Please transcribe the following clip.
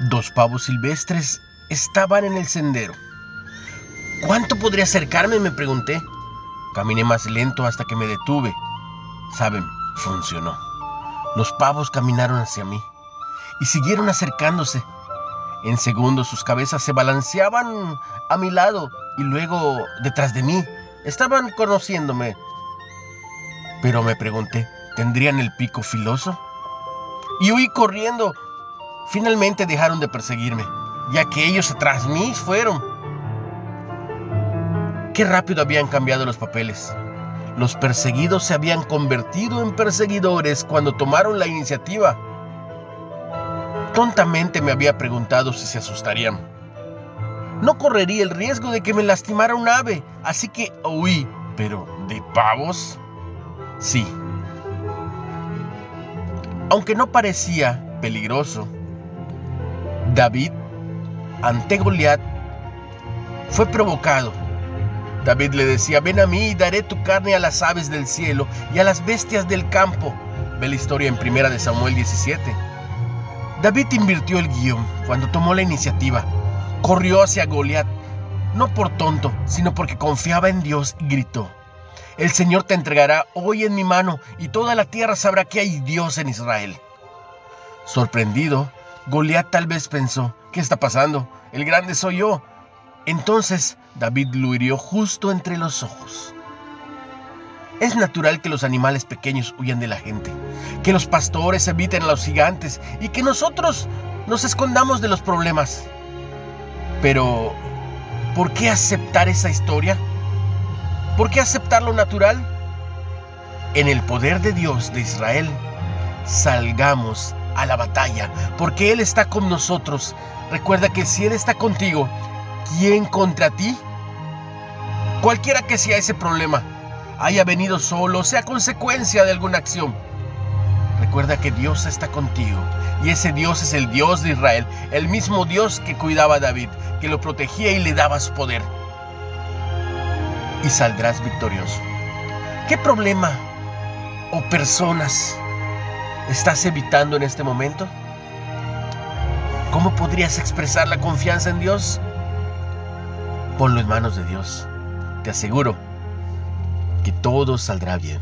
Dos pavos silvestres estaban en el sendero. ¿Cuánto podría acercarme? me pregunté. Caminé más lento hasta que me detuve. Saben, funcionó. Los pavos caminaron hacia mí y siguieron acercándose. En segundos sus cabezas se balanceaban a mi lado y luego detrás de mí. Estaban conociéndome. Pero me pregunté, ¿tendrían el pico filoso? Y huí corriendo. Finalmente dejaron de perseguirme, ya que ellos atrás mí fueron. Qué rápido habían cambiado los papeles. Los perseguidos se habían convertido en perseguidores cuando tomaron la iniciativa. Tontamente me había preguntado si se asustarían. No correría el riesgo de que me lastimara un ave, así que huí. Pero, ¿de pavos? Sí. Aunque no parecía peligroso, David, ante Goliat, fue provocado. David le decía, ven a mí y daré tu carne a las aves del cielo y a las bestias del campo. Ve la historia en primera de Samuel 17. David invirtió el guion cuando tomó la iniciativa. Corrió hacia Goliat, no por tonto, sino porque confiaba en Dios y gritó, el Señor te entregará hoy en mi mano y toda la tierra sabrá que hay Dios en Israel. Sorprendido, Goliat tal vez pensó, ¿qué está pasando? El grande soy yo. Entonces David lo hirió justo entre los ojos. Es natural que los animales pequeños huyan de la gente, que los pastores eviten a los gigantes y que nosotros nos escondamos de los problemas. Pero, ¿por qué aceptar esa historia? ¿Por qué aceptar lo natural? En el poder de Dios de Israel, salgamos a la batalla, porque Él está con nosotros. Recuerda que si Él está contigo, ¿quién contra ti? Cualquiera que sea ese problema, haya venido solo, sea consecuencia de alguna acción. Recuerda que Dios está contigo y ese Dios es el Dios de Israel, el mismo Dios que cuidaba a David, que lo protegía y le dabas poder y saldrás victorioso. ¿Qué problema o personas estás evitando en este momento? ¿Cómo podrías expresar la confianza en Dios? Ponlo en manos de Dios. Te aseguro que todo saldrá bien.